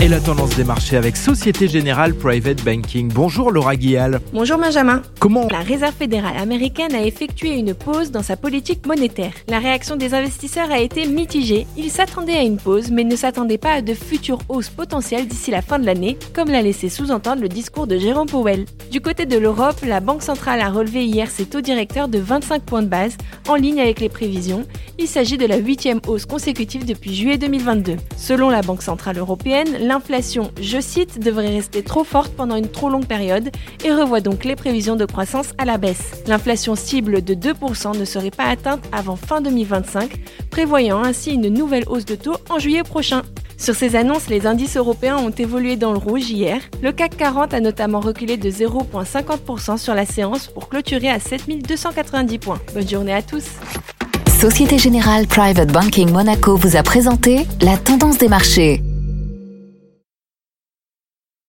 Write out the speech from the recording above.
Et la tendance des marchés avec Société Générale Private Banking. Bonjour Laura Guial. Bonjour Benjamin. Comment La Réserve fédérale américaine a effectué une pause dans sa politique monétaire. La réaction des investisseurs a été mitigée. Ils s'attendaient à une pause, mais ne s'attendaient pas à de futures hausses potentielles d'ici la fin de l'année, comme l'a laissé sous-entendre le discours de Jérôme Powell. Du côté de l'Europe, la Banque centrale a relevé hier ses taux directeurs de 25 points de base, en ligne avec les prévisions. Il s'agit de la huitième hausse consécutive depuis juillet 2022. Selon la Banque centrale européenne, l'inflation, je cite, devrait rester trop forte pendant une trop longue période et revoit donc les prévisions de croissance à la baisse. L'inflation cible de 2% ne serait pas atteinte avant fin 2025, prévoyant ainsi une nouvelle hausse de taux en juillet prochain. Sur ces annonces, les indices européens ont évolué dans le rouge hier. Le CAC 40 a notamment reculé de 0,50% sur la séance pour clôturer à 7290 points. Bonne journée à tous. Société Générale Private Banking Monaco vous a présenté la tendance des marchés.